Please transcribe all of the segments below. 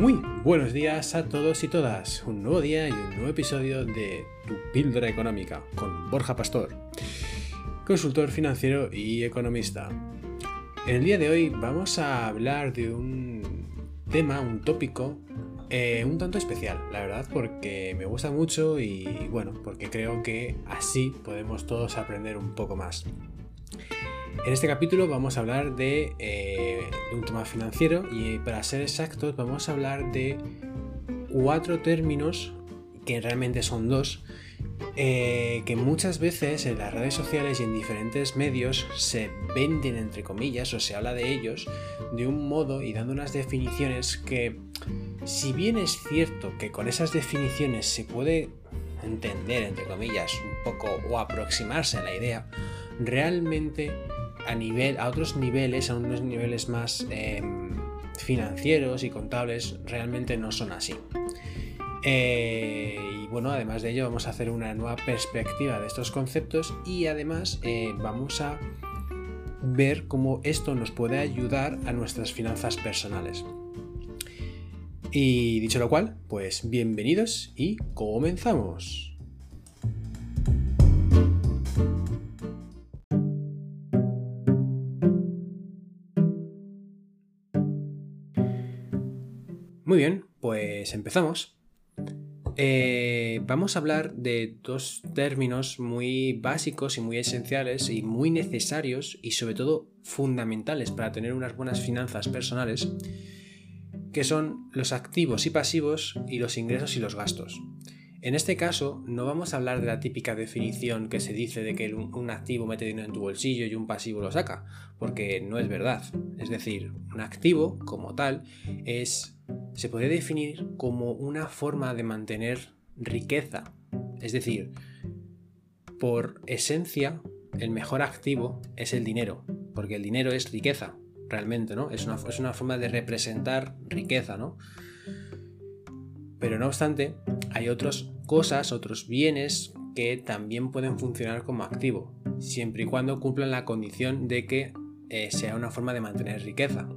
Muy buenos días a todos y todas. Un nuevo día y un nuevo episodio de Tu Píldora Económica con Borja Pastor, consultor financiero y economista. En el día de hoy vamos a hablar de un tema, un tópico eh, un tanto especial, la verdad, porque me gusta mucho y bueno, porque creo que así podemos todos aprender un poco más. En este capítulo vamos a hablar de, eh, un tema financiero y para ser exactos vamos a hablar de cuatro términos, que realmente son dos, eh, que muchas veces en las redes sociales y en diferentes medios se venden entre comillas o se habla de ellos de un modo y dando unas definiciones que si bien es cierto que con esas definiciones se puede entender entre comillas un poco o aproximarse a la idea, realmente a otros niveles, a unos niveles más em, financieros y contables, realmente no son así. Eh, y bueno, además de ello, vamos a hacer una nueva perspectiva de estos conceptos y además eh, vamos a ver cómo esto nos puede ayudar a nuestras finanzas personales. Y dicho lo cual, pues bienvenidos y comenzamos. Muy bien, pues empezamos. Eh, vamos a hablar de dos términos muy básicos y muy esenciales y muy necesarios y sobre todo fundamentales para tener unas buenas finanzas personales, que son los activos y pasivos y los ingresos y los gastos. En este caso, no vamos a hablar de la típica definición que se dice de que un activo mete dinero en tu bolsillo y un pasivo lo saca, porque no es verdad. Es decir, un activo, como tal, es se puede definir como una forma de mantener riqueza. Es decir, por esencia, el mejor activo es el dinero, porque el dinero es riqueza, realmente, ¿no? Es una, es una forma de representar riqueza, ¿no? Pero no obstante, hay otras cosas, otros bienes que también pueden funcionar como activo, siempre y cuando cumplan la condición de que eh, sea una forma de mantener riqueza.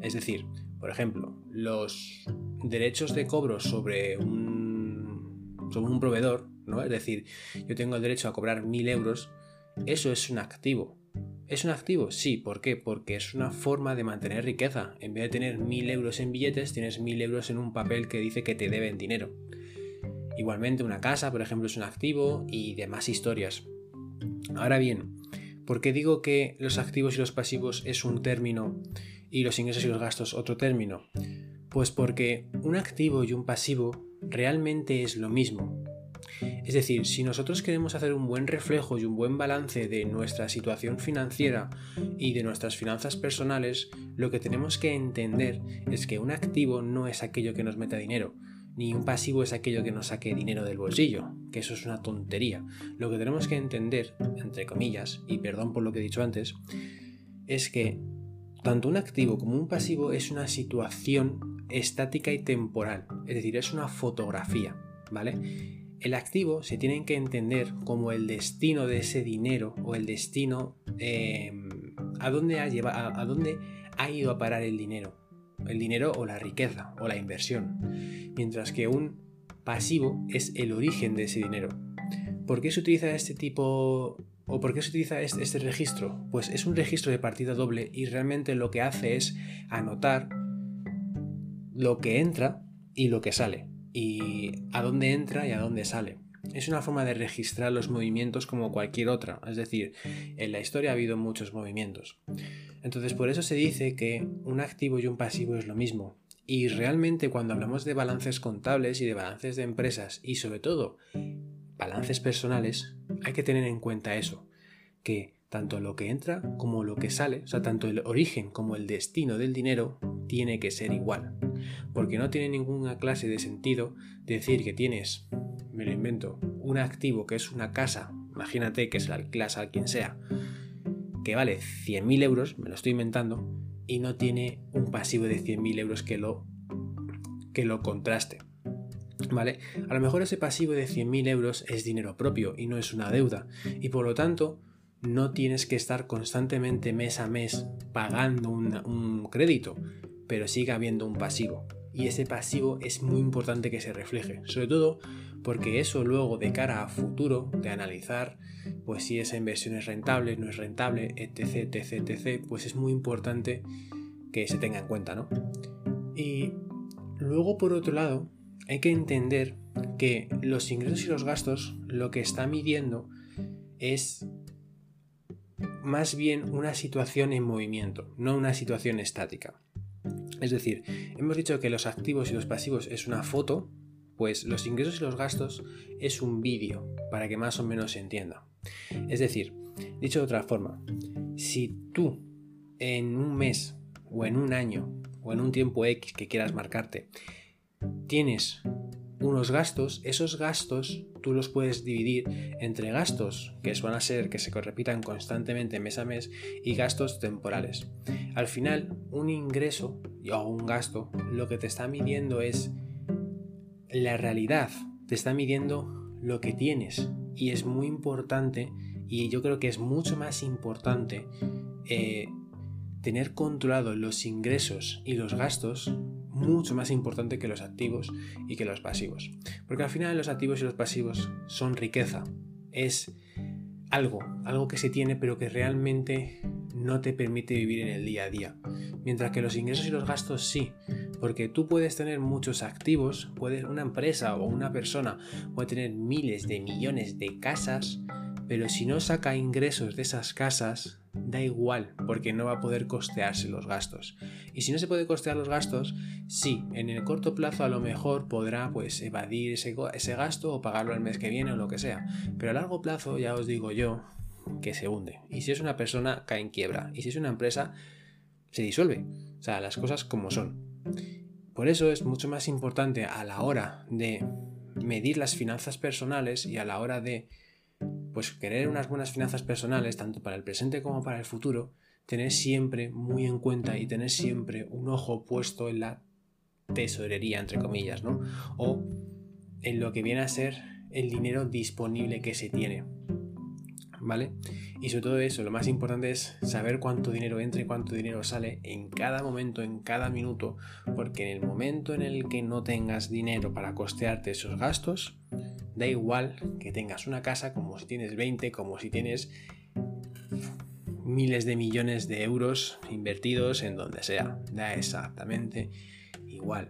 Es decir, por ejemplo, los derechos de cobro sobre un, sobre un proveedor, ¿no? Es decir, yo tengo el derecho a cobrar mil euros, eso es un activo. ¿Es un activo? Sí, ¿por qué? Porque es una forma de mantener riqueza. En vez de tener mil euros en billetes, tienes mil euros en un papel que dice que te deben dinero. Igualmente una casa, por ejemplo, es un activo y demás historias. Ahora bien, ¿por qué digo que los activos y los pasivos es un término y los ingresos y los gastos otro término? Pues porque un activo y un pasivo realmente es lo mismo. Es decir, si nosotros queremos hacer un buen reflejo y un buen balance de nuestra situación financiera y de nuestras finanzas personales, lo que tenemos que entender es que un activo no es aquello que nos meta dinero, ni un pasivo es aquello que nos saque dinero del bolsillo, que eso es una tontería. Lo que tenemos que entender, entre comillas, y perdón por lo que he dicho antes, es que tanto un activo como un pasivo es una situación estática y temporal, es decir, es una fotografía, ¿vale? El activo se tiene que entender como el destino de ese dinero o el destino em, a, dónde ha llevado, a dónde ha ido a parar el dinero, el dinero o la riqueza o la inversión, mientras que un pasivo es el origen de ese dinero. ¿Por qué se utiliza este tipo ¿O por qué se utiliza este, registro? Pues es un registro de partida doble y realmente lo que hace es anotar lo que entra y lo que sale. Y a dónde entra y a dónde sale. Es una forma de registrar los movimientos como cualquier otra. Es decir, en la historia ha habido muchos movimientos. Entonces por eso se dice que un activo y un pasivo es lo mismo. Y realmente cuando hablamos de balances contables y de balances de empresas y sobre todo balances personales, hay que tener en cuenta eso, que tanto lo que entra como lo que sale, o sea, tanto el origen como el destino del dinero, tiene que ser igual. Porque no tiene ninguna clase de sentido decir que tienes, me lo invento, un activo que es una casa, imagínate que se la alquilas a quien sea, que vale 100.000 euros, me lo estoy inventando, y no tiene un pasivo de 100.000 euros que lo, que lo contraste. ¿Vale? A lo mejor ese pasivo de 100.000 euros es dinero propio y no es una deuda, y por lo tanto no tienes que estar constantemente mes a mes pagando un, crédito, pero sigue habiendo un pasivo. Y ese pasivo es muy importante que se refleje, sobre todo porque eso luego de cara a futuro, de analizar pues si esa inversión es rentable, no es rentable, etc, etc, etc, pues es muy importante que se tenga en cuenta, ¿no? Y luego por otro lado, hay que entender que los ingresos y los gastos lo que está midiendo es más bien una situación en movimiento, no una situación estática. Es decir, hemos dicho que los activos y los pasivos es una foto, pues los ingresos y los gastos es un vídeo, para que más o menos se entienda. Es decir, dicho de otra forma, si tú en un mes o en un año o en un tiempo X que quieras marcarte, tienes unos gastos, esos gastos tú los puedes dividir entre gastos que van a ser que se repitan constantemente mes a mes y gastos temporales. Al final, un ingreso o un gasto lo que te está midiendo es la realidad, te está midiendo lo que tienes y es muy importante y yo creo que es mucho más importante eh, tener controlado los ingresos y los gastos mucho más importante que los activos y que los pasivos. Porque al final los activos y los pasivos son riqueza. Es algo, algo que se tiene pero que realmente no te permite vivir en el día a día. Mientras que los ingresos y los gastos sí, porque tú puedes tener muchos activos, puedes, una empresa o una persona puede tener miles de millones de casas, pero si no saca ingresos de esas casas, da igual, porque no va a poder costearse los gastos. Y si no se puede costear los gastos, sí, en el corto plazo a lo mejor podrá pues evadir ese, ese gasto o pagarlo el mes que viene o lo que sea. Pero a largo plazo ya os digo yo que se hunde. Y si es una persona, cae en quiebra. Y si es una empresa, se disuelve. O sea, las cosas como son. Por eso es mucho más importante a la hora de medir las finanzas personales y a la hora de pues querer unas buenas finanzas personales, tanto para el presente como para el futuro, tener siempre muy en cuenta y tener siempre un ojo puesto en la tesorería, entre comillas, ¿no? O en lo que viene a ser el dinero disponible que se tiene. ¿Vale? Y sobre todo eso, lo más importante es saber cuánto dinero entra y cuánto dinero sale en cada momento, en cada minuto, porque en el momento en el que no tengas dinero para costearte esos gastos, Da igual que tengas una casa como si tienes 20, como si tienes miles de millones de euros invertidos en donde sea. Da exactamente igual.